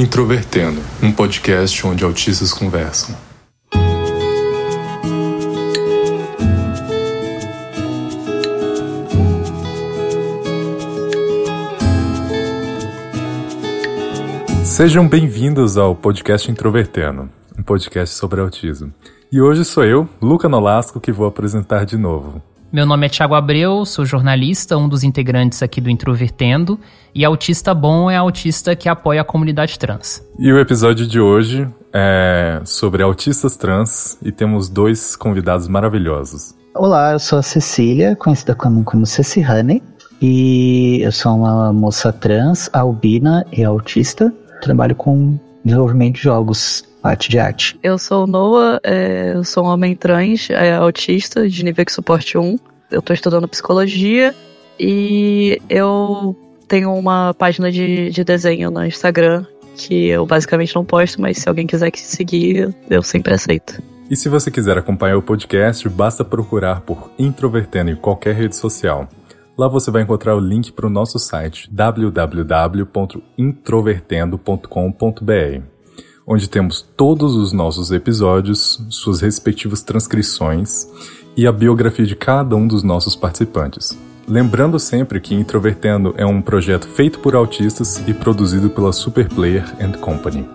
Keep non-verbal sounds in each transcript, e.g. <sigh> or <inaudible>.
Introvertendo, um podcast onde autistas conversam. Sejam bem-vindos ao podcast Introvertendo, um podcast sobre autismo. E hoje sou eu, Luca Nolasco, que vou apresentar de novo. Meu nome é Thiago Abreu, sou jornalista, um dos integrantes aqui do Introvertendo, e autista bom é autista que apoia a comunidade trans. E o episódio de hoje é sobre autistas trans e temos dois convidados maravilhosos. Olá, eu sou a Cecília, conhecida como, como Ceci Honey, e eu sou uma moça trans, albina e autista. Trabalho com desenvolvimento de jogos parte de arte. Eu sou Noah, é, eu sou um homem trans, é, autista, de nível de suporte 1. Eu tô estudando psicologia e eu tenho uma página de, de desenho no Instagram que eu basicamente não posto, mas se alguém quiser seguir, eu sempre aceito. E se você quiser acompanhar o podcast, basta procurar por Introvertendo em qualquer rede social. Lá você vai encontrar o link para o nosso site www.introvertendo.com.br onde temos todos os nossos episódios, suas respectivas transcrições e a biografia de cada um dos nossos participantes. Lembrando sempre que Introvertendo é um projeto feito por autistas e produzido pela Superplayer and Company.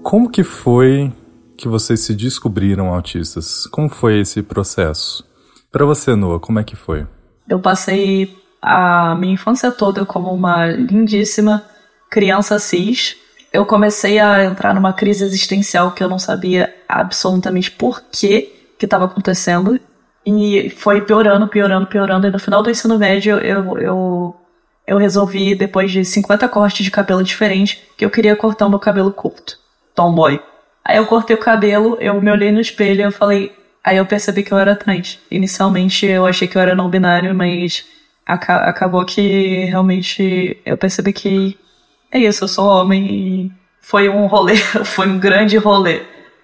Como que foi que vocês se descobriram autistas? Como foi esse processo? Para você, Noah, como é que foi? Eu passei a minha infância toda como uma lindíssima criança cis, eu comecei a entrar numa crise existencial que eu não sabia absolutamente por que que estava acontecendo. E foi piorando, piorando, piorando. E no final do ensino médio, eu, eu, eu resolvi, depois de 50 cortes de cabelo diferentes, que eu queria cortar o meu cabelo curto. Tomboy. Aí eu cortei o cabelo, eu me olhei no espelho e eu falei. Aí eu percebi que eu era trans. Inicialmente eu achei que eu era não binário, mas acabou que realmente eu percebi que é isso, eu sou homem e foi um rolê, <laughs> foi um grande rolê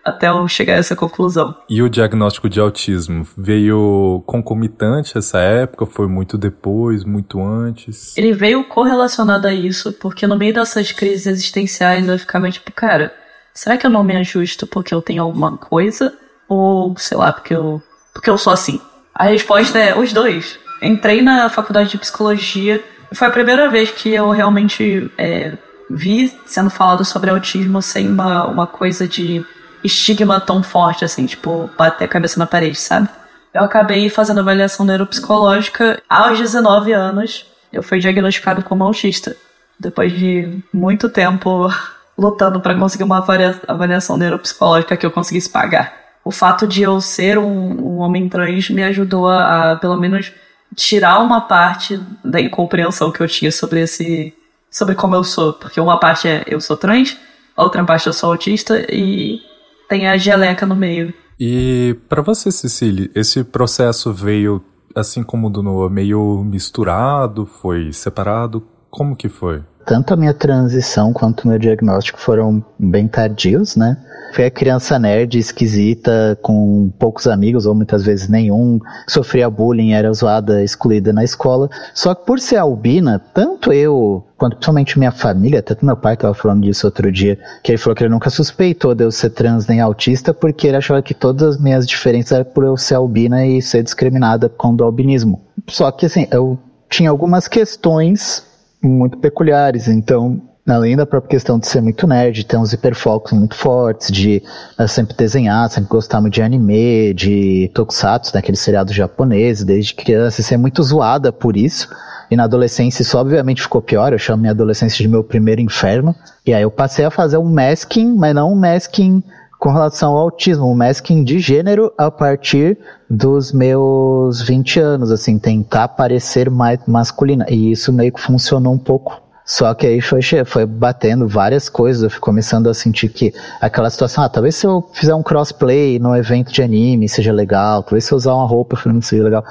até eu chegar a essa conclusão. E o diagnóstico de autismo veio concomitante essa época? Foi muito depois, muito antes? Ele veio correlacionado a isso, porque no meio dessas crises existenciais eu ficava tipo, cara, será que eu não me ajusto porque eu tenho alguma coisa? Ou, sei lá, porque eu, porque eu sou assim? A resposta é os dois. Entrei na faculdade de psicologia foi a primeira vez que eu realmente é, vi sendo falado sobre autismo sem uma, uma coisa de estigma tão forte, assim, tipo, bater a cabeça na parede, sabe? Eu acabei fazendo avaliação neuropsicológica aos 19 anos. Eu fui diagnosticado como autista. Depois de muito tempo <laughs> lutando para conseguir uma avaliação neuropsicológica que eu conseguisse pagar. O fato de eu ser um, um homem trans me ajudou a, a pelo menos, tirar uma parte da incompreensão que eu tinha sobre esse sobre como eu sou, porque uma parte é eu sou trans, a outra parte eu sou autista e tem a geleca no meio. E para você, Cecília, esse processo veio assim como do Noah, meio misturado, foi separado? Como que foi? Tanto a minha transição quanto o meu diagnóstico foram bem tardios, né? Foi a criança nerd, esquisita, com poucos amigos, ou muitas vezes nenhum, sofria bullying, era zoada, excluída na escola. Só que por ser albina, tanto eu, quanto principalmente minha família, tanto meu pai estava falando disso outro dia, que ele falou que ele nunca suspeitou de eu ser trans nem autista, porque ele achava que todas as minhas diferenças eram por eu ser albina e ser discriminada com o albinismo. Só que assim, eu tinha algumas questões muito peculiares, então além da própria questão de ser muito nerd, ter uns hiperfocos muito fortes, de uh, sempre desenhar, sempre gostar muito de anime, de tokusatsu, né, aquele seriado japonês, desde criança, e ser muito zoada por isso. E na adolescência isso obviamente ficou pior, eu chamo minha adolescência de meu primeiro inferno. E aí eu passei a fazer um masking, mas não um masking com relação ao autismo, masking de gênero a partir dos meus 20 anos, assim, tentar parecer mais masculina. E isso meio que funcionou um pouco só que aí foi, foi batendo várias coisas, eu fui começando a sentir que aquela situação, ah, talvez se eu fizer um crossplay no evento de anime seja legal, talvez se eu usar uma roupa feminina seja legal.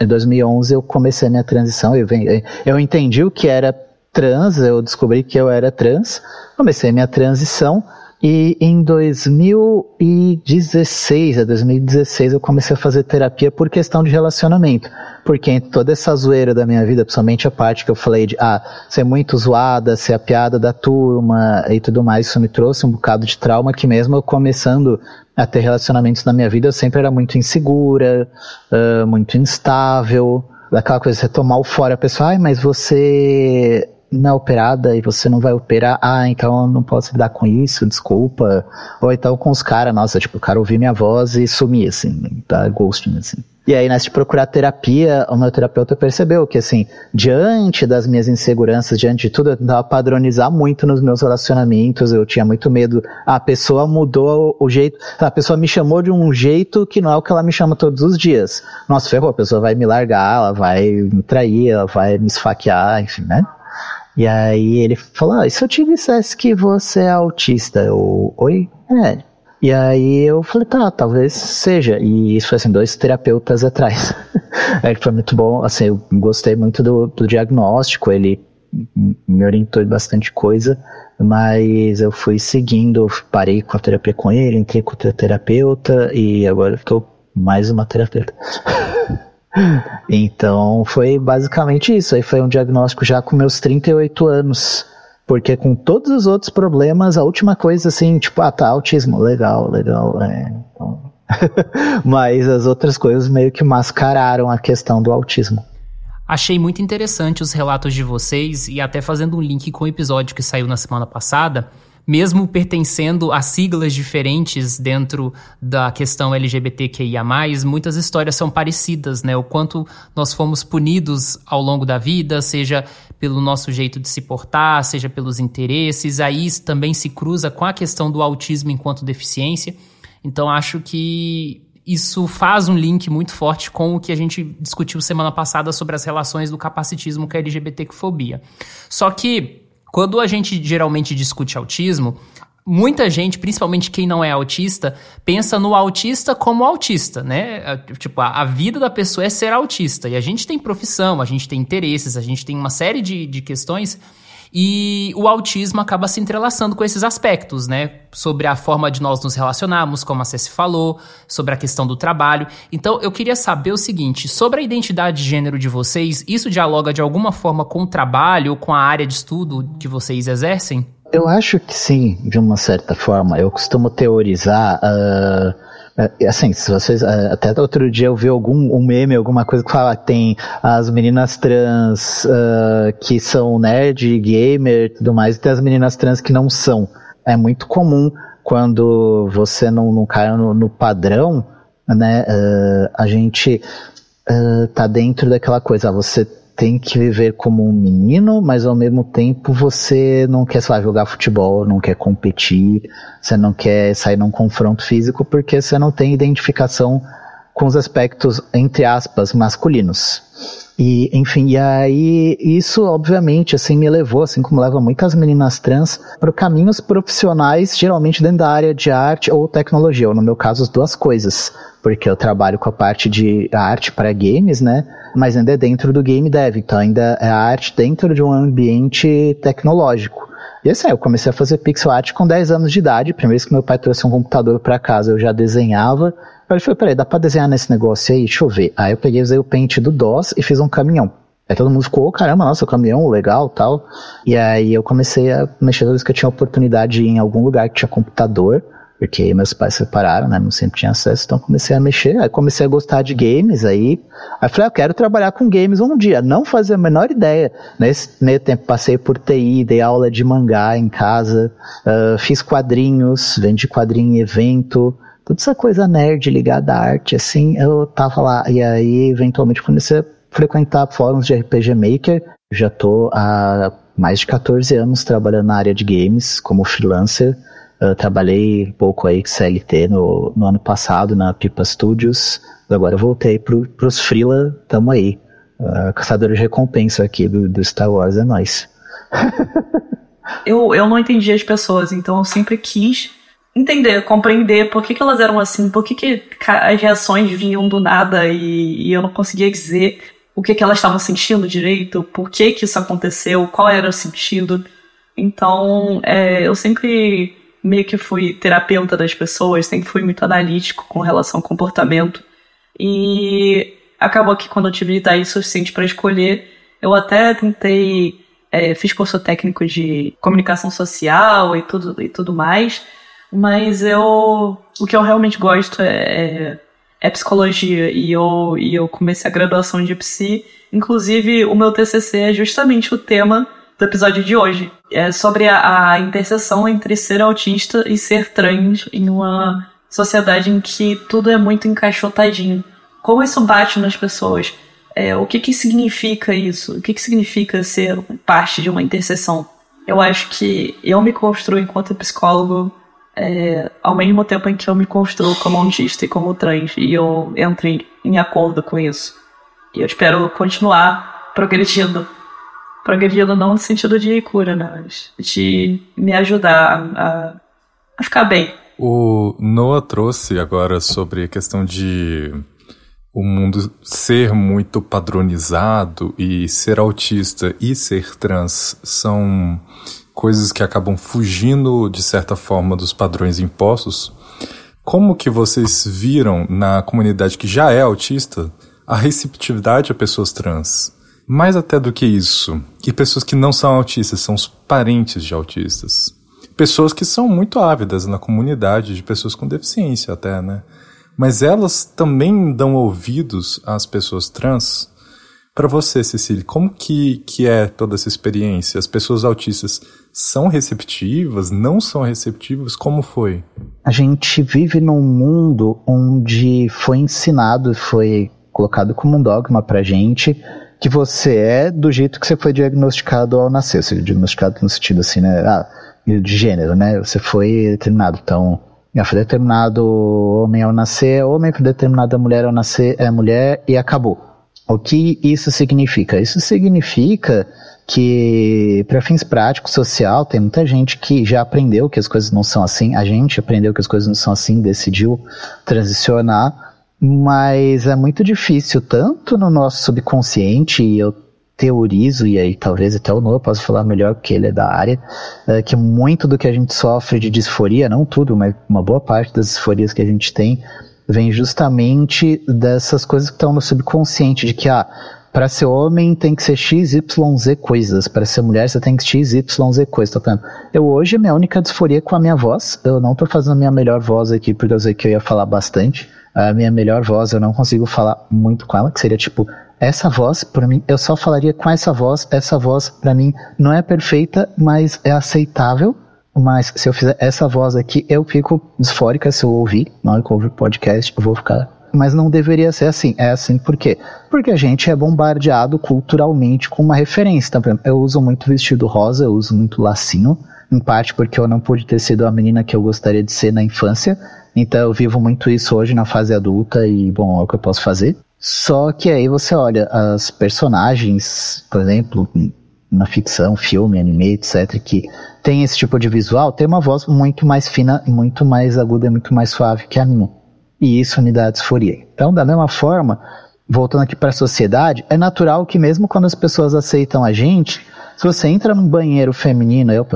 Em 2011 eu comecei a minha transição, eu, eu entendi o que era trans, eu descobri que eu era trans, comecei a minha transição, E em 2016, a 2016, eu comecei a fazer terapia por questão de relacionamento. Porque toda essa zoeira da minha vida, principalmente a parte que eu falei de ah, ser muito zoada, ser a piada da turma e tudo mais, isso me trouxe um bocado de trauma que mesmo eu começando a ter relacionamentos na minha vida, eu sempre era muito insegura, uh, muito instável, daquela coisa, você tomar o fora, a pessoa, ai, mas você não é operada e você não vai operar, ah, então eu não posso lidar com isso, desculpa. Ou então com os caras, nossa, tipo, o cara ouvir minha voz e sumir, assim, tá ghosting, assim. E aí, nessa de procurar terapia, o meu terapeuta percebeu que, assim, diante das minhas inseguranças, diante de tudo, eu tentava padronizar muito nos meus relacionamentos, eu tinha muito medo. a pessoa mudou o jeito, a pessoa me chamou de um jeito que não é o que ela me chama todos os dias. Nossa, ferrou, a pessoa vai me largar, ela vai me trair, ela vai me esfaquear, enfim, né? E aí ele falou: ah, e se eu te dissesse que você é autista? Eu, oi? É. E aí eu falei, tá, talvez seja. E isso foi assim, dois terapeutas atrás. <laughs> aí foi muito bom, assim, eu gostei muito do, do diagnóstico, ele me orientou em bastante coisa, mas eu fui seguindo, parei com a terapia com ele, entrei com outra terapeuta e agora estou mais uma terapeuta. <laughs> Então foi basicamente isso. Aí foi um diagnóstico já com meus 38 anos. Porque com todos os outros problemas, a última coisa assim, tipo, ah, tá, autismo, legal, legal. É, então... <laughs> Mas as outras coisas meio que mascararam a questão do autismo. Achei muito interessante os relatos de vocês e até fazendo um link com o episódio que saiu na semana passada, mesmo pertencendo a siglas diferentes dentro da questão LGBTQIA, muitas histórias são parecidas, né? O quanto nós fomos punidos ao longo da vida, seja pelo nosso jeito de se portar, seja pelos interesses, aí também se cruza com a questão do autismo enquanto deficiência. Então acho que isso faz um link muito forte com o que a gente discutiu semana passada sobre as relações do capacitismo com a LGBTfobia. Só que quando a gente geralmente discute autismo, muita gente, principalmente quem não é autista, pensa no autista como autista, né? É, tipo, a, vida da pessoa é ser autista. E a gente tem profissão, a gente tem interesses, a gente tem uma série de, de questões e o autismo acaba se entrelaçando com esses aspectos, né? Sobre a forma de nós nos relacionarmos, como a Ceci falou, sobre a questão do trabalho. Então, eu queria saber o seguinte: sobre a identidade de gênero de vocês, isso dialoga de alguma forma com o trabalho com a área de estudo que vocês exercem? Eu acho que sim, de uma certa forma. Eu costumo teorizar. Uh assim, se vocês. É, até outro dia eu vi algum um meme, alguma coisa que fala que tem as meninas trans uh, que são nerd, gamer e tudo mais, e tem as meninas trans que não são. É muito comum quando você não, não cai no, no padrão, né? Uh, a gente uh, tá dentro daquela coisa, você tem que viver como um menino, mas ao mesmo tempo você não quer, sei lá, jogar futebol, não quer competir, você não quer sair num confronto físico porque você não tem identificação com os aspectos, entre aspas, masculinos. E, enfim, e aí isso obviamente assim me levou, assim como leva muitas meninas trans, para caminhos profissionais, geralmente dentro da área de arte ou tecnologia, ou no meu caso as duas coisas, porque eu trabalho com a parte de arte para games, né? Mas ainda é dentro do game dev, então ainda é arte dentro de um ambiente tecnológico. E assim, eu comecei a fazer pixel art com 10 anos de idade. Primeira vez que meu pai trouxe um computador para casa, eu já desenhava. Aí ele falou, peraí, dá pra desenhar nesse negócio aí? Deixa eu ver. Aí eu peguei, usei o pente do DOS e fiz um caminhão. Aí todo mundo ficou, oh, caramba, nossa, o caminhão, legal, tal. E aí eu comecei a mexer toda vez que eu tinha oportunidade em algum lugar que tinha computador porque meus pais separaram, né? Não sempre tinha acesso, então comecei a mexer, aí comecei a gostar de games, aí, aí falei, ah, eu quero trabalhar com games um dia, não fazia a menor ideia. Nesse meio tempo passei por TI, dei aula de mangá em casa, uh, fiz quadrinhos, vendi quadrinho em evento, toda essa coisa nerd ligada à arte, assim, eu tava lá, e aí eventualmente comecei a frequentar fóruns de RPG Maker, já tô há mais de 14 anos trabalhando na área de games como freelancer, eu trabalhei um pouco aí com CLT no, no ano passado na Pipa Studios. Agora voltei pro, pros Freela, tamo aí. Uh, caçador de recompensa aqui do, do Star Wars é nós. <laughs> eu, eu não entendi as pessoas, então eu sempre quis entender, compreender por que, que elas eram assim, por que, que as reações vinham do nada e, e eu não conseguia dizer o que, que elas estavam sentindo direito, por que, que isso aconteceu, qual era o sentido. Então, é, eu sempre meio que fui terapeuta das pessoas, sempre fui muito analítico com relação ao comportamento. E acabou que quando eu tive idade suficiente para escolher, eu até tentei, é, fiz curso técnico de comunicação social e tudo, e tudo mais, mas eu, o que eu realmente gosto é, é, é psicologia e eu, e eu comecei a graduação de psi, inclusive o meu TCC é justamente o tema do episódio de hoje. É sobre a, a interseção entre ser autista e ser trans em uma sociedade em que tudo é muito encaixotadinho. Como isso bate nas pessoas? É, o que, que significa isso? O que, que significa ser parte de uma interseção? Eu acho que eu me construo enquanto psicólogo é, ao mesmo tempo em que eu me construo como autista e como trans, e eu entro em, em acordo com isso. E eu espero continuar progredindo progredindo não no sentido de cura, né? mas de me ajudar a, a ficar bem. O Noah trouxe agora sobre a questão de o mundo ser muito padronizado e ser autista e ser trans são coisas que acabam fugindo de certa forma dos padrões impostos. Como que vocês viram na comunidade que já é autista a receptividade a pessoas trans? Mais até do que isso, e pessoas que não são autistas, são os parentes de autistas. Pessoas que são muito ávidas na comunidade de pessoas com deficiência até, né? Mas elas também dão ouvidos às pessoas trans. Para você, Cecília, como que, que é toda essa experiência? As pessoas autistas são receptivas? Não são receptivas? Como foi? A gente vive num mundo onde foi ensinado, foi colocado como um dogma pra gente que você é do jeito que você foi diagnosticado ao nascer. Você diagnosticado no sentido assim, né? Ah, de gênero, né? Você foi determinado. Então, foi determinado homem ao nascer, é homem, foi determinada mulher ao nascer, é mulher e acabou. O que isso significa? Isso significa que, para fins práticos, social, tem muita gente que já aprendeu que as coisas não são assim. A gente aprendeu que as coisas não são assim, decidiu transicionar mas é muito difícil, tanto no nosso subconsciente, e eu teorizo, e aí talvez até o Noah possa falar melhor porque ele é da área, é que muito do que a gente sofre de disforia, não tudo, mas uma boa parte das disforias que a gente tem, vem justamente dessas coisas que estão no subconsciente, de que, ah, para ser homem tem que ser XYZ coisas, para ser mulher você tem que XYZ coisas, tá vendo? Eu hoje, minha única disforia é com a minha voz, eu não tô fazendo a minha melhor voz aqui, porque eu sei que eu ia falar bastante, a minha melhor voz, eu não consigo falar muito com ela, que seria tipo, essa voz, para mim, eu só falaria com essa voz, essa voz, para mim, não é perfeita, mas é aceitável. Mas se eu fizer essa voz aqui, eu fico disfórica se eu ouvir, na hora que eu ouvir podcast, eu vou ficar. Mas não deveria ser assim. É assim por quê? Porque a gente é bombardeado culturalmente com uma referência. Então, eu uso muito vestido rosa, eu uso muito lacinho, em parte porque eu não pude ter sido a menina que eu gostaria de ser na infância, então eu vivo muito isso hoje na fase adulta e, bom, é o que eu posso fazer. Só que aí você olha as personagens, por exemplo, na ficção, filme, anime, etc., que tem esse tipo de visual, tem uma voz muito mais fina, muito mais aguda, muito mais suave que a minha. E isso me dá disforia. Então, da mesma forma, voltando aqui para a sociedade, é natural que mesmo quando as pessoas aceitam a gente, se você entra num banheiro feminino, eu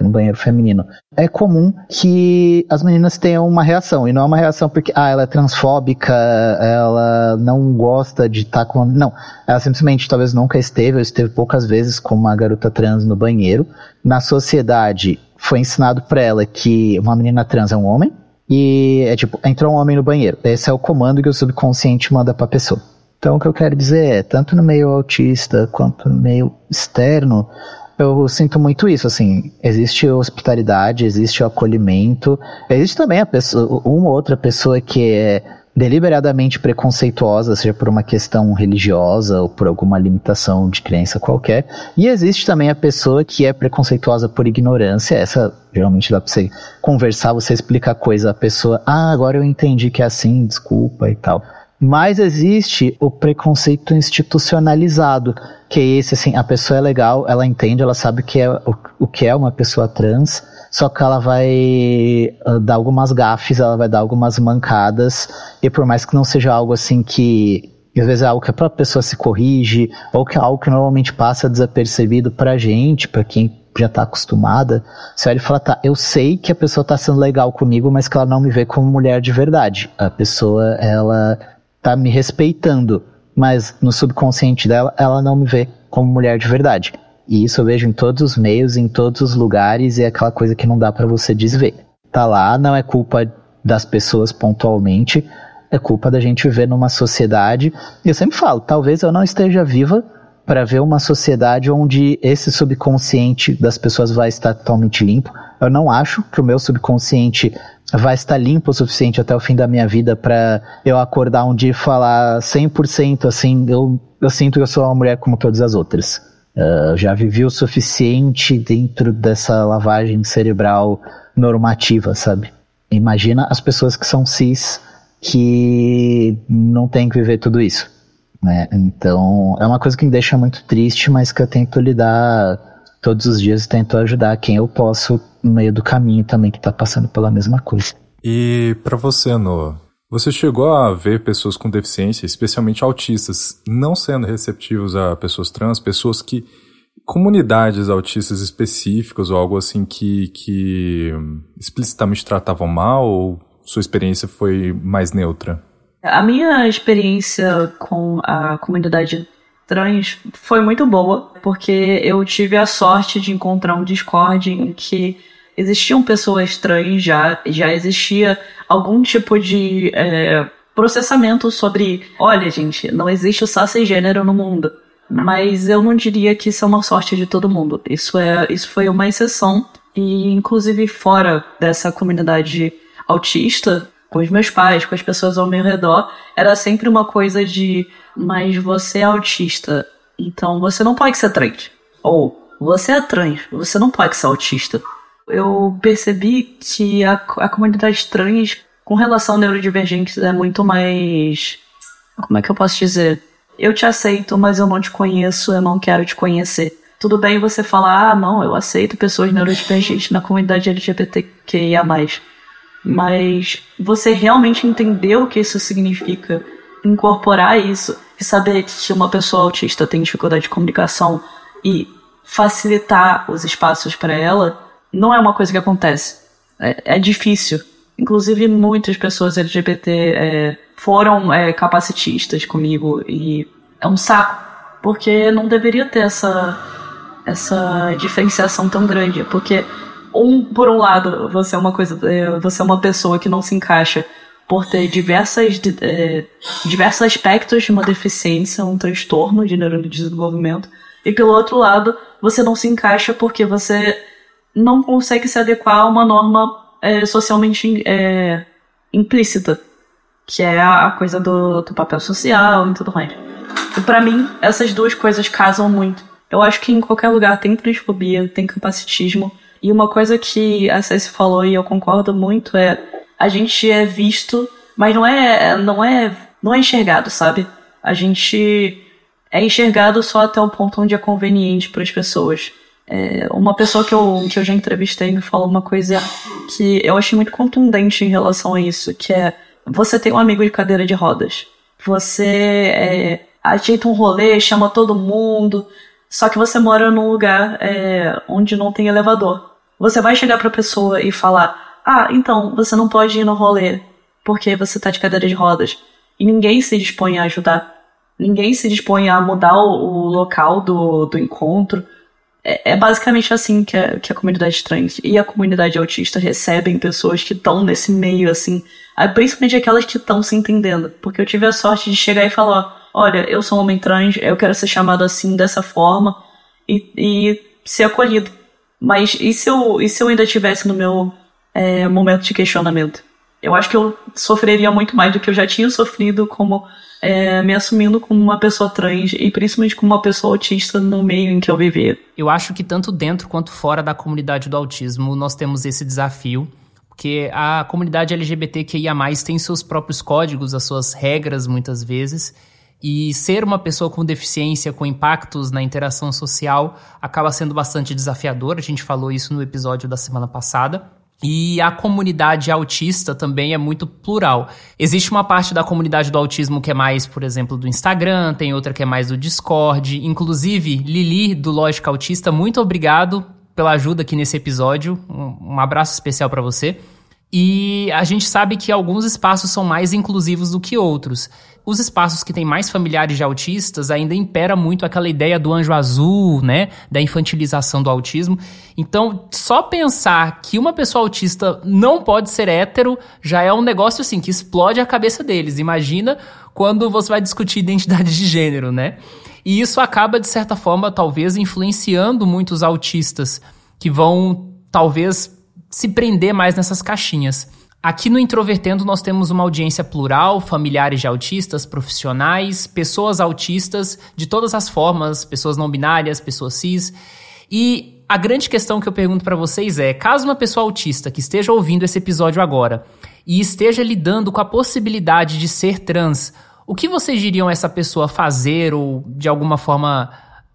num banheiro feminino, é comum que as meninas tenham uma reação. E não é uma reação porque, ah, ela é transfóbica, ela não gosta de estar tá com. Não. Ela simplesmente talvez nunca esteve, ou esteve poucas vezes com uma garota trans no banheiro. Na sociedade, foi ensinado para ela que uma menina trans é um homem. E é tipo, entrou um homem no banheiro. Esse é o comando que o subconsciente manda pra pessoa. Então, o que eu quero dizer é, tanto no meio autista quanto no meio externo, eu sinto muito isso, assim, existe hospitalidade, existe o acolhimento, existe também a pessoa, uma outra pessoa que é deliberadamente preconceituosa, seja por uma questão religiosa ou por alguma limitação de crença qualquer, e existe também a pessoa que é preconceituosa por ignorância, essa geralmente dá pra você conversar, você explicar coisa, a pessoa, ah, agora eu entendi que é assim, desculpa e tal. Mas existe o preconceito institucionalizado, que é esse, assim, a pessoa é legal, ela entende, ela sabe que é, o, o que é uma pessoa trans, só que ela vai uh, dar algumas gafes, ela vai dar algumas mancadas, e por mais que não seja algo assim que às vezes é algo que a própria pessoa se corrige, ou que é algo que normalmente passa desapercebido pra gente, pra quem já tá acostumada, você olha e fala, tá, eu sei que a pessoa tá sendo legal comigo, mas que ela não me vê como mulher de verdade. A pessoa, ela tá me respeitando, mas no subconsciente dela, ela não me vê como mulher de verdade. E isso eu vejo em todos os meios, em todos os lugares, e é aquela coisa que não dá para você desver. Tá lá, não é culpa das pessoas pontualmente, é culpa da gente viver numa sociedade. Eu sempre falo, talvez eu não esteja viva para ver uma sociedade onde esse subconsciente das pessoas vai estar totalmente limpo. Eu não acho que o meu subconsciente vai estar limpo o suficiente até o fim da minha vida para eu acordar um dia e falar 100% assim, eu, eu sinto que eu sou uma mulher como todas as outras. Uh, já vivi o suficiente dentro dessa lavagem cerebral normativa, sabe? Imagina as pessoas que são cis que não tem que viver tudo isso. Né? Então, é uma coisa que me deixa muito triste, mas que eu tento lidar todos os dias e tento ajudar quem eu posso no meio do caminho também que está passando pela mesma coisa. E para você, Noah, você chegou a ver pessoas com deficiência, especialmente autistas, não sendo receptivos a pessoas trans, pessoas que comunidades autistas específicas ou algo assim que, que explicitamente tratavam mal ou sua experiência foi mais neutra? A minha experiência com a comunidade trans foi muito boa, porque eu tive a sorte de encontrar um Discord em que existiam pessoas trans já, já existia algum tipo de é, processamento sobre, olha gente, não existe só gênero no mundo. Mas eu não diria que isso é uma sorte de todo mundo. Isso é, isso foi uma exceção e inclusive fora dessa comunidade autista, com os meus pais, com as pessoas ao meu redor, era sempre uma coisa de, mas você é autista, então você não pode ser trans. Ou você é trans, você não pode ser autista. Eu percebi que a, a comunidade trans, com relação a neurodivergentes, é muito mais. Como é que eu posso dizer? Eu te aceito, mas eu não te conheço, eu não quero te conhecer. Tudo bem você falar, ah, não, eu aceito pessoas neurodivergentes na comunidade LGBTQIA mas você realmente entender o que isso significa, incorporar isso e saber que uma pessoa autista tem dificuldade de comunicação e facilitar os espaços para ela, não é uma coisa que acontece. É, é difícil. Inclusive, muitas pessoas LGBT é, foram é, capacitistas comigo e é um saco, porque não deveria ter essa, essa diferenciação tão grande, porque um, por um lado, você é uma coisa, é, você é uma pessoa que não se encaixa por ter diversas, é, diversos aspectos de uma deficiência, um transtorno de neurodesenvolvimento, e pelo outro lado, você não se encaixa porque você não consegue se adequar a uma norma é, socialmente é, implícita, que é a, coisa do, do papel social e tudo mais. E para mim, essas duas coisas casam muito. Eu acho que em qualquer lugar tem transfobia, tem capacitismo, e uma coisa que a Ceci falou e eu concordo muito é a gente é visto, mas não é não é não é enxergado, sabe? A gente é enxergado só até o ponto onde é conveniente para as pessoas. É, uma pessoa que eu, que eu já entrevistei me falou uma coisa que eu achei muito contundente em relação a isso, que é você tem um amigo de cadeira de rodas. Você é, ajeita um rolê, chama todo mundo, só que você mora num lugar é, onde não tem elevador. Você vai chegar pra pessoa e falar: Ah, então, você não pode ir no rolê porque você tá de cadeira de rodas. E ninguém se dispõe a ajudar. Ninguém se dispõe a mudar o, o local do, do encontro. É, é, basicamente assim que a, que a comunidade trans e a comunidade autista recebem pessoas que estão nesse meio, assim. Principalmente aquelas que estão se entendendo. Porque eu tive a sorte de chegar e falar: olha, eu sou um homem trans, eu quero ser chamado assim, dessa forma, e, e ser acolhido. Mas e se eu, e se eu ainda estivesse no meu é, momento de questionamento? Eu acho que eu sofreria muito mais do que eu já tinha sofrido como é, me assumindo como uma pessoa trans e principalmente como uma pessoa autista no meio em que eu vivia. Eu acho que tanto dentro quanto fora da comunidade do autismo nós temos esse desafio porque a comunidade LGBTQIA+, tem seus próprios códigos, as suas regras, muitas vezes, e ser uma pessoa com deficiência, com impactos na interação social, acaba sendo bastante desafiador. A gente falou isso no episódio da semana passada. E a comunidade autista também é muito plural. Existe uma parte da comunidade do autismo que é mais, por exemplo, do Instagram, tem outra que é mais do Discord. Inclusive, Lili, do Lógica Autista, muito obrigado pela ajuda aqui nesse episódio. Um, abraço especial para você. E a gente sabe que alguns espaços são mais inclusivos do que outros. Os espaços que têm mais familiares de autistas ainda impera muito aquela ideia do anjo azul, né? Da infantilização do autismo. Então, só pensar que uma pessoa autista não pode ser hétero já é um negócio assim que explode a cabeça deles. Imagina quando você vai discutir identidade de gênero, né? E isso acaba, de certa forma, talvez influenciando muitos autistas que vão, talvez, se prender mais nessas caixinhas. Aqui no Introvertendo nós temos uma audiência plural, familiares de autistas, profissionais, pessoas autistas de todas as formas, pessoas não binárias, pessoas cis. E a grande questão que eu pergunto para vocês é: caso uma pessoa autista que esteja ouvindo esse episódio agora e esteja lidando com a possibilidade de ser trans, o que vocês diriam essa pessoa fazer ou de alguma forma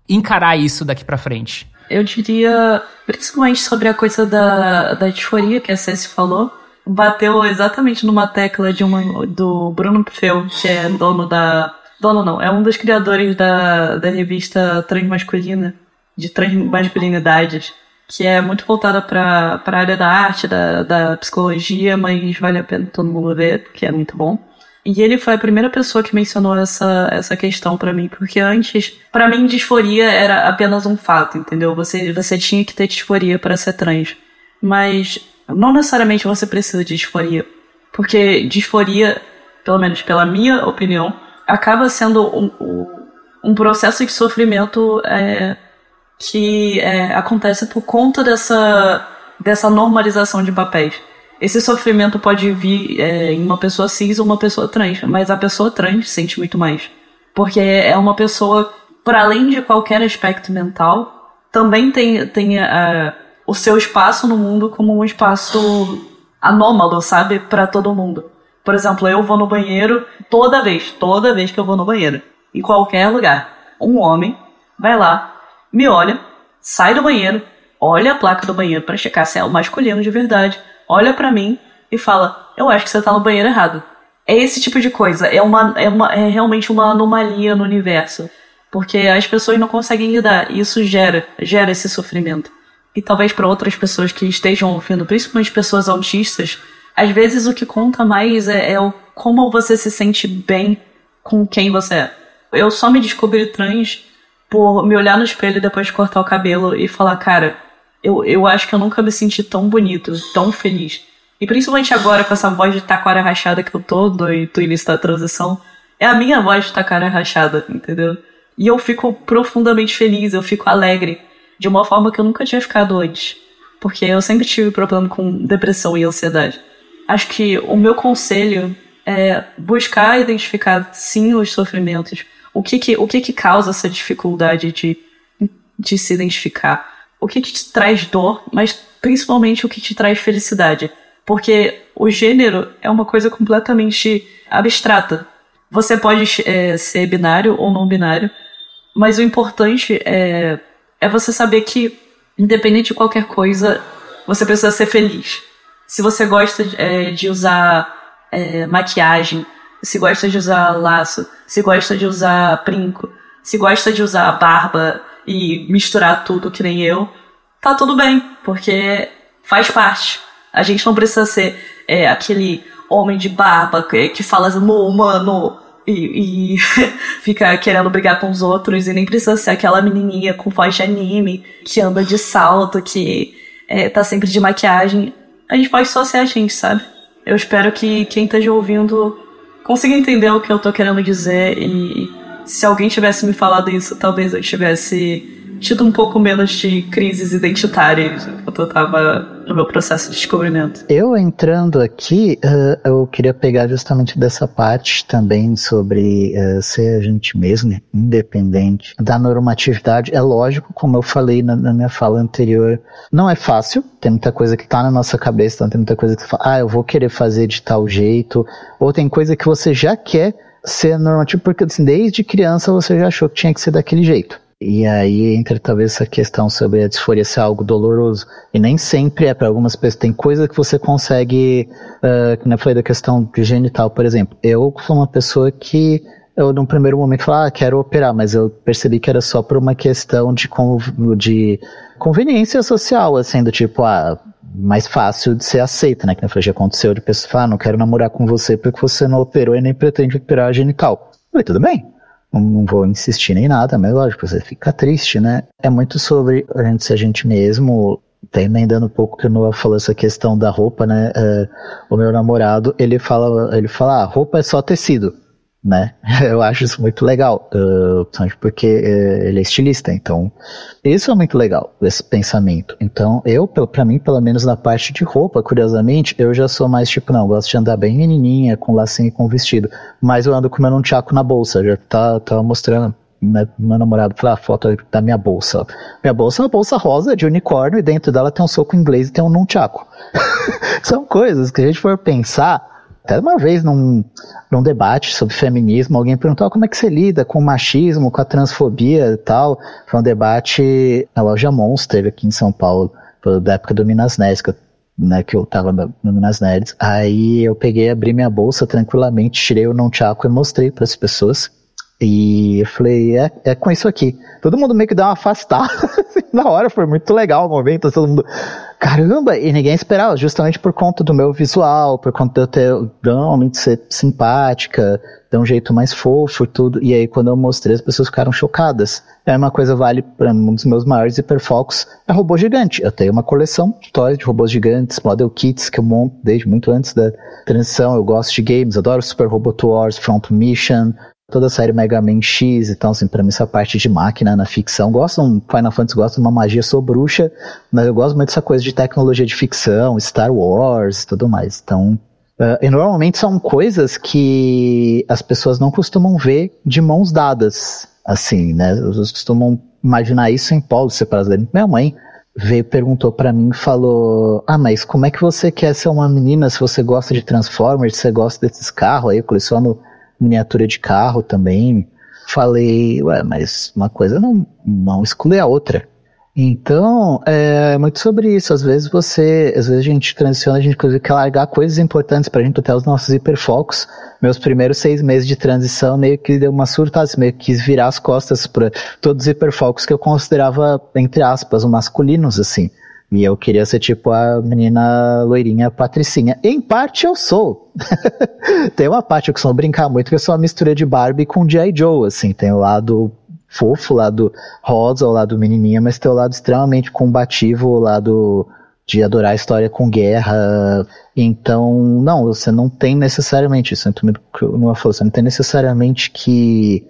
encarar isso daqui para frente? Eu diria, principalmente sobre a coisa da, da disforia que a Ceci falou, bateu exatamente numa tecla de uma, do Bruno Pfeu, que é dono da. Dono não, é um dos criadores da, da revista Transmasculina, de transmasculinidades, que é muito voltada para a área da arte, da, da psicologia, mas vale a pena todo mundo ver, que é muito bom. E ele foi a primeira pessoa que mencionou essa, essa questão para mim, porque antes, para mim, disforia era apenas um fato, entendeu? Você, você tinha que ter disforia para ser trans. Mas não necessariamente você precisa de disforia, porque disforia, pelo menos pela minha opinião, acaba sendo um, um processo de sofrimento é, que é, acontece por conta dessa, dessa normalização de papéis esse sofrimento pode vir é, em uma pessoa cis ou uma pessoa trans, mas a pessoa trans sente muito mais. Porque é uma pessoa, para além de qualquer aspecto mental, também tem, tem uh, o seu espaço no mundo como um espaço anômalo, sabe? para todo mundo. Por exemplo, eu vou no banheiro toda vez, toda vez que eu vou no banheiro, em qualquer lugar. Um homem vai lá, me olha, sai do banheiro, olha a placa do banheiro para checar se é o masculino de verdade olha para mim e fala: Eu acho que você tá no banheiro errado. É esse tipo de coisa. É, uma, é, uma, é realmente uma anomalia no universo. Porque as pessoas não conseguem lidar. E isso gera, gera esse sofrimento. E talvez para outras pessoas que estejam ouvindo, principalmente pessoas autistas, às vezes o que conta mais é, é o, como você se sente bem com quem você é. Eu só me descobri trans por me olhar no espelho depois de cortar o cabelo e falar, cara, eu, eu acho que eu nunca me senti tão bonito, tão feliz. E principalmente agora com essa voz de taquara rachada que eu tô do, do início da transição, é a minha voz de taquara rachada, entendeu? E eu fico profundamente feliz, eu fico alegre, de uma forma que eu nunca tinha ficado antes. Porque eu sempre tive problema com depressão e ansiedade. Acho que o meu conselho é buscar identificar sim os sofrimentos. O que que, o que, que causa essa dificuldade de, de se identificar? o que te traz dor, mas principalmente o que te traz felicidade. Porque o gênero é uma coisa completamente abstrata. Você pode é, ser binário ou não binário, mas o importante é, é você saber que, independente de qualquer coisa, você precisa ser feliz. Se você gosta é, de usar é, maquiagem, se gosta de usar laço, se gosta de usar brinco, se gosta de usar barba, e misturar tudo que nem eu, tá tudo bem, porque faz parte. A gente não precisa ser é, aquele homem de barba que, que fala assim, mano, e, e <laughs> fica querendo brigar com os outros, e nem precisa ser aquela menininha com voz de anime, que anda de salto, que é, tá sempre de maquiagem. A gente pode só ser a gente, sabe? Eu espero que quem esteja ouvindo consiga entender o que eu tô querendo dizer e se alguém tivesse me falado isso, talvez eu tivesse tido um pouco menos de crises identitárias enquanto eu estava no meu processo de descobrimento. Eu entrando aqui, uh, eu queria pegar justamente dessa parte também sobre uh, ser a gente mesmo, independente da normatividade. É lógico, como eu falei na, na, minha fala anterior, não é fácil, tem muita coisa que tá na nossa cabeça, então tem muita coisa que fala, ah, eu vou querer fazer de tal jeito, ou tem coisa que você já quer ser normativo, porque assim, desde criança você já achou que tinha que ser daquele jeito. E aí entra talvez essa questão sobre a disforia ser algo doloroso. E nem sempre é para algumas pessoas. Tem coisa que você consegue, uh, que eu falei da questão genital, por exemplo. Eu sou uma pessoa que eu num primeiro momento falei, ah, quero operar, mas eu percebi que era só por uma questão de, de conveniência social, assim, do tipo, ah, mais fácil de ser aceita, né? Que na já aconteceu de pessoa falar, ah, não quero namorar com você porque você não operou e nem pretende operar a genital. Eu falei, tudo bem, não, vou insistir nem nada, mas lógico, você fica triste, né? É muito sobre a gente ser a gente mesmo, tá emendando um pouco que o Noah falou essa questão da roupa, né? É, o meu namorado, ele fala, ele fala, ah, roupa é só tecido né? <laughs> Eu acho isso muito legal, uh, porque uh, ele é estilista, então isso é muito legal, esse pensamento. Então eu, para mim, pelo menos na parte de roupa, curiosamente, eu já sou mais tipo, não, gosto de andar bem menininha, com lacinho e com vestido, mas eu ando com meu tchaco na bolsa, já tá, tá mostrando meu, meu namorado falou a ah, foto da minha bolsa. Minha bolsa é uma bolsa rosa de unicórnio e dentro dela tem um soco inglês e tem um nunchaku. <laughs> São coisas que a gente for pensar, até uma vez num, num debate sobre feminismo, alguém perguntou ah, como é que você lida com o machismo, com a transfobia e tal. Foi um debate na loja Monster aqui em São Paulo, da época do Minas Nerds, que eu, né, que eu tava no Minas Nerds. Aí eu peguei, abri minha bolsa tranquilamente, tirei o nunchaku e mostrei para as pessoas. E eu falei, é, é com isso aqui. Todo mundo meio que deu uma afastada. <laughs> Na hora foi muito legal o momento, todo mundo caramba, e ninguém esperava, justamente por conta do meu visual, por conta de eu ter realmente ser simpática, ter um jeito mais fofo e tudo. E aí, quando eu mostrei, as pessoas ficaram chocadas. É uma coisa vale para um dos meus maiores hiperfocos, é robô gigante. Eu tenho uma coleção de toys de robôs gigantes, model kits que eu monto desde muito antes da transição. Eu gosto de games, adoro Super Robot Wars, Front Mission, toda a série Mega Man X, então assim, pra mim essa parte de máquina na ficção, gosto, um Final Fantasy gosta de uma magia, sou bruxa, mas eu gosto muito dessa coisa de tecnologia de ficção, Star Wars e tudo mais, então... Uh, e normalmente são coisas que as pessoas não costumam ver de mãos dadas, assim, né? Elas costumam imaginar isso em polos separados. Minha mãe veio perguntou para mim falou ah mas como é que você quer ser uma menina se você gosta de Transformers se você gosta desses carros aí eu coleciono miniatura de carro também. Falei, ué, mas uma coisa não, não exclui a outra. Então, é muito sobre isso. Às vezes você, às vezes a gente transiciona, a gente inclusive quer largar coisas importantes pra gente até os nossos hiperfocos. Meus primeiros seis meses de transição meio que deu uma surtada, meio que quis virar as costas para todos os hiperfocos que eu considerava, entre aspas, masculinos, assim. E eu queria ser tipo a menina loirinha patricinha. Em parte eu sou. <laughs> tem uma parte que eu costumo brincar muito, que eu sou uma mistura de Barbie com G.I. Joe, assim. Tem o lado fofo, o lado rosa, o lado menininha, mas tem o lado extremamente combativo, o lado de adorar a história com guerra. Então, não, você não tem necessariamente, isso não falou, você não tem necessariamente que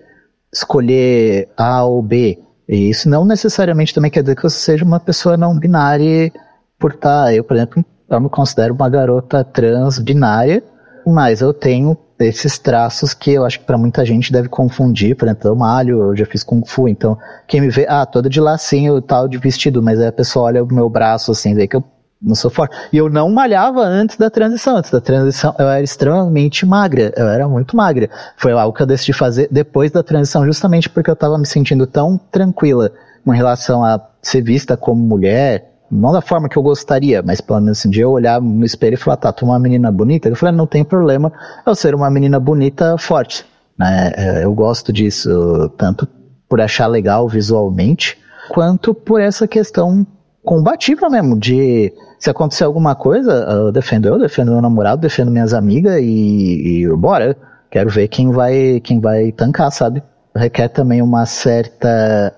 escolher A ou B e isso não necessariamente também quer dizer que você seja uma pessoa não binária por estar. Tá, eu, por exemplo, eu me considero uma garota trans binária, mas eu tenho esses traços que eu acho que para muita gente deve confundir. Por exemplo, eu malho, eu já fiz Kung Fu, então quem me vê, ah, toda de lacinho tal, de vestido, mas aí a pessoa olha o meu braço assim, vê que eu não sou forte. E eu não malhava antes da transição. Antes da transição, eu era extremamente magra. Eu era muito magra. Foi algo que eu decidi fazer depois da transição, justamente porque eu estava me sentindo tão tranquila com relação a ser vista como mulher. Não da forma que eu gostaria, mas pelo menos assim, de eu olhar no espelho e falar, tá, tu é uma menina bonita. Eu falei, não tem problema eu ser uma menina bonita forte. Né? É, eu gosto disso, tanto por achar legal visualmente, quanto por essa questão combativa mesmo, de se acontecer alguma coisa, eu defendo eu, defendo meu namorado, defendo minhas amigas e, e bora. Quero ver quem vai, quem vai tancar, sabe? Requer também uma certa,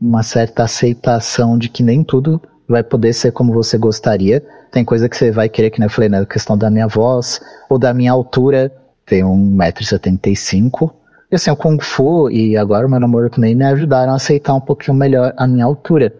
uma certa aceitação de que nem tudo vai poder ser como você gostaria. Tem coisa que você vai querer, que nem eu falei, né? A questão da minha voz ou da minha altura. Tem 1,75m. E assim, o Kung Fu e agora o meu namoro também me ajudaram a aceitar um pouquinho melhor a minha altura.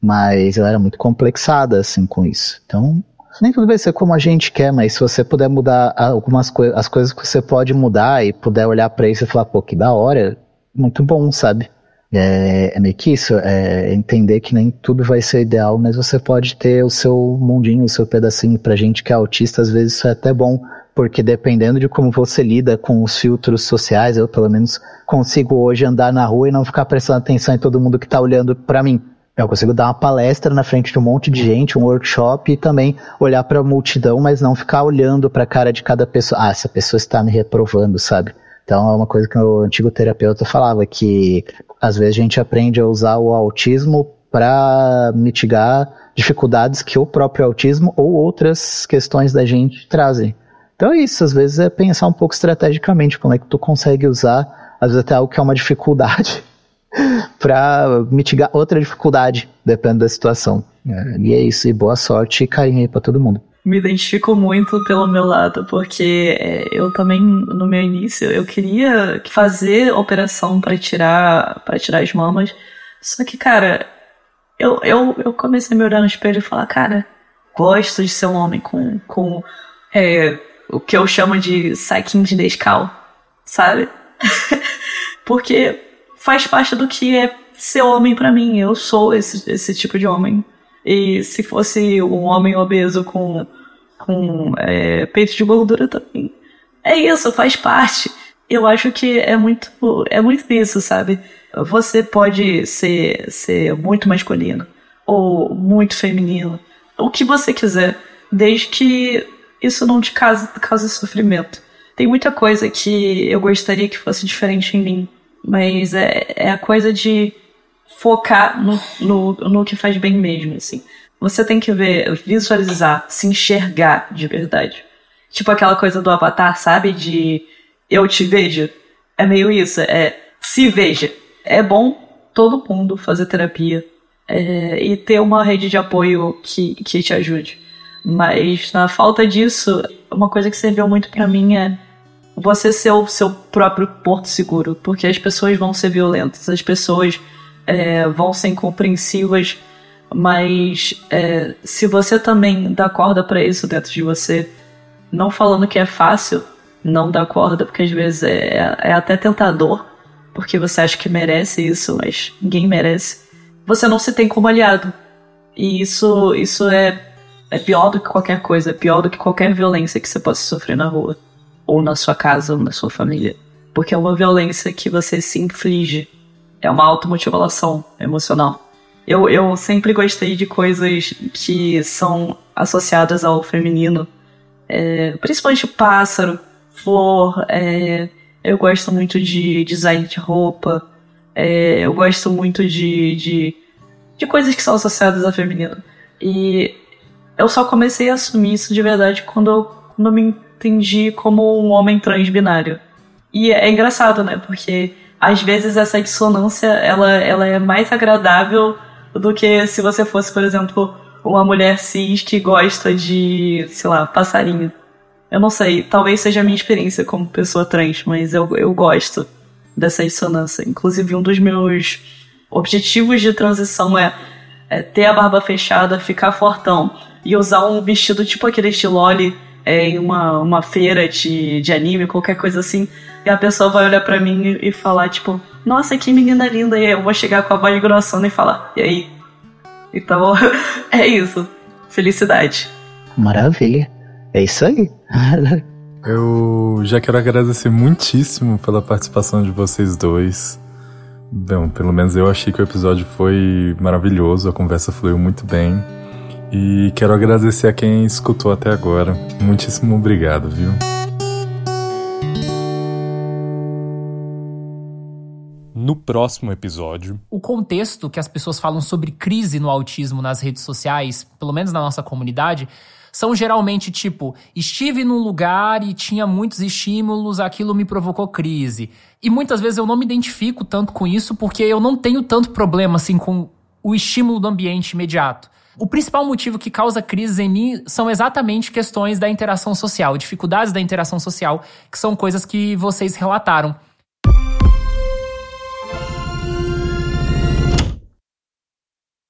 Mas ela era muito complexada, assim, com isso. Então, nem tudo vai ser como a gente quer, mas se você puder mudar algumas coisas, as coisas que você pode mudar e puder olhar para isso e falar, pô, que da hora, muito bom, sabe? É, é meio que isso, é entender que nem tudo vai ser ideal, mas você pode ter o seu mundinho, o seu pedacinho. Pra gente que é autista, às vezes isso é até bom, porque dependendo de como você lida com os filtros sociais, eu pelo menos consigo hoje andar na rua e não ficar prestando atenção em todo mundo que tá olhando para mim eu consigo dar uma palestra na frente de um monte de gente, um workshop e também olhar para a multidão, mas não ficar olhando para a cara de cada pessoa. Ah, essa pessoa está me reprovando, sabe? Então é uma coisa que o antigo terapeuta falava que às vezes a gente aprende a usar o autismo para mitigar dificuldades que o próprio autismo ou outras questões da gente trazem. Então é isso, às vezes é pensar um pouco estrategicamente como é que tu consegue usar, às vezes até algo que é uma dificuldade, <laughs> para mitigar outra dificuldade, dependendo da situação. É, e é isso, e boa sorte e carinho aí pra todo mundo. Me identifico muito pelo meu lado, porque é, eu também, no meu início, eu queria fazer operação para tirar para tirar as mamas, só que, cara, eu, eu, eu comecei a me olhar no espelho e falar, cara, gosto de ser um homem com, com é, o que eu chamo de saquinho de Nescau, sabe? <laughs> Porque faz parte do que é ser homem para mim. Eu sou esse, esse tipo de homem. E se fosse um homem obeso com, com é, peito de gordura também. É isso, faz parte. Eu acho que é muito, é muito isso, sabe? Você pode ser, ser muito masculino ou muito feminino, o que você quiser, desde que isso não te cause, cause sofrimento. Tem muita coisa que eu gostaria que fosse diferente em mim, mas é, é a coisa de focar no, no, no que faz bem mesmo, assim. Você tem que ver, visualizar, se enxergar de verdade. Tipo aquela coisa do avatar, sabe? De eu te vejo. É meio isso, é se veja. É bom todo mundo fazer terapia é, e ter uma rede de apoio que, que te ajude. Mas na falta disso, uma coisa que serviu muito para mim é você ser o seu próprio porto seguro, porque as pessoas vão ser violentas, as pessoas é, vão ser incompreensivas, mas é, se você também dá corda para isso dentro de você, não falando que é fácil não dar corda, porque às vezes é, é até tentador, porque você acha que merece isso, mas ninguém merece. Você não se tem como aliado. E isso, isso é é pior do que qualquer coisa, é pior do que qualquer violência que você possa sofrer na rua, ou na sua casa, ou na sua família. Porque é uma violência que você se inflige. É uma automutilação emocional. Eu, eu sempre gostei de coisas que são associadas ao feminino. É, principalmente pássaro, flor. É, eu gosto muito de design de roupa. É, eu gosto muito de, de, de coisas que são associadas ao feminino. E eu só comecei a assumir isso de verdade quando eu, quando eu me entendi como um homem transbinário. E é engraçado, né? Porque às vezes essa dissonância ela, ela é mais agradável do que se você fosse, por exemplo, uma mulher cis que gosta de, sei lá, passarinho. Eu não sei, talvez seja a minha experiência como pessoa trans, mas eu, eu gosto dessa dissonância. Inclusive, um dos meus objetivos de transição é, é ter a barba fechada, ficar fortão e usar um vestido tipo aquele estilole é, em uma, uma feira de, de anime, qualquer coisa assim, e a pessoa vai olhar para mim e, e, falar, tipo, nossa, que menina linda, e eu vou chegar com a voz grossona e falar, e aí? Então, <laughs> é isso. Felicidade. Maravilha. É isso aí. <laughs> eu já quero agradecer muitíssimo pela participação de vocês dois. Bom, pelo menos eu achei que o episódio foi maravilhoso, a conversa fluiu muito bem. E quero agradecer a quem escutou até agora. Muitíssimo obrigado, viu? No próximo episódio. O contexto que as pessoas falam sobre crise no autismo nas redes sociais, pelo menos na nossa comunidade, são geralmente tipo: estive num lugar e tinha muitos estímulos, aquilo me provocou crise. E muitas vezes eu não me identifico tanto com isso porque eu não tenho tanto problema assim com o estímulo do ambiente imediato. O principal motivo que causa crises em mim são exatamente questões da interação social, dificuldades da interação social, que são coisas que vocês relataram.